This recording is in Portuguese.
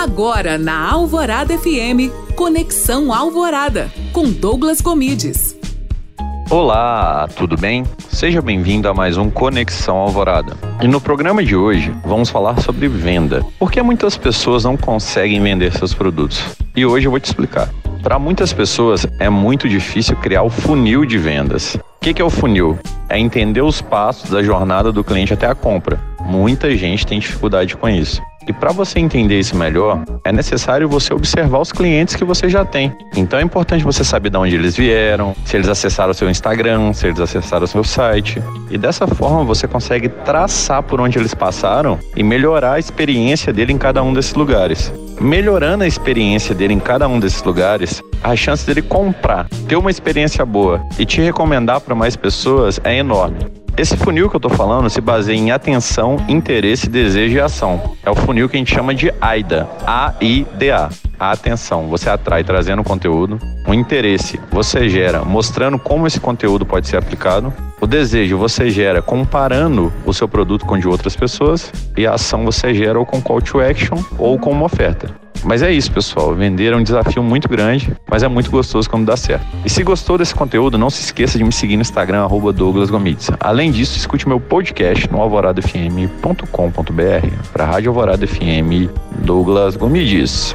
Agora na Alvorada FM, Conexão Alvorada, com Douglas Comides. Olá, tudo bem? Seja bem-vindo a mais um Conexão Alvorada. E no programa de hoje vamos falar sobre venda. Por que muitas pessoas não conseguem vender seus produtos? E hoje eu vou te explicar. Para muitas pessoas é muito difícil criar o funil de vendas. O que é o funil? É entender os passos da jornada do cliente até a compra. Muita gente tem dificuldade com isso. E para você entender isso melhor, é necessário você observar os clientes que você já tem. Então é importante você saber de onde eles vieram, se eles acessaram o seu Instagram, se eles acessaram o seu site. E dessa forma você consegue traçar por onde eles passaram e melhorar a experiência dele em cada um desses lugares. Melhorando a experiência dele em cada um desses lugares, a chance dele comprar, ter uma experiência boa e te recomendar para mais pessoas é enorme. Esse funil que eu tô falando se baseia em atenção, interesse, desejo e ação. É o funil que a gente chama de AIDA, A-I-D-A. A atenção, você atrai trazendo conteúdo. O interesse, você gera mostrando como esse conteúdo pode ser aplicado. O desejo, você gera comparando o seu produto com de outras pessoas. E a ação, você gera ou com call to action ou com uma oferta. Mas é isso, pessoal. Vender é um desafio muito grande, mas é muito gostoso quando dá certo. E se gostou desse conteúdo, não se esqueça de me seguir no Instagram, arroba Douglas Gomitz. Além disso, escute meu podcast no alvoradafm.com.br para a Rádio Alvorada FM Douglas Gomides.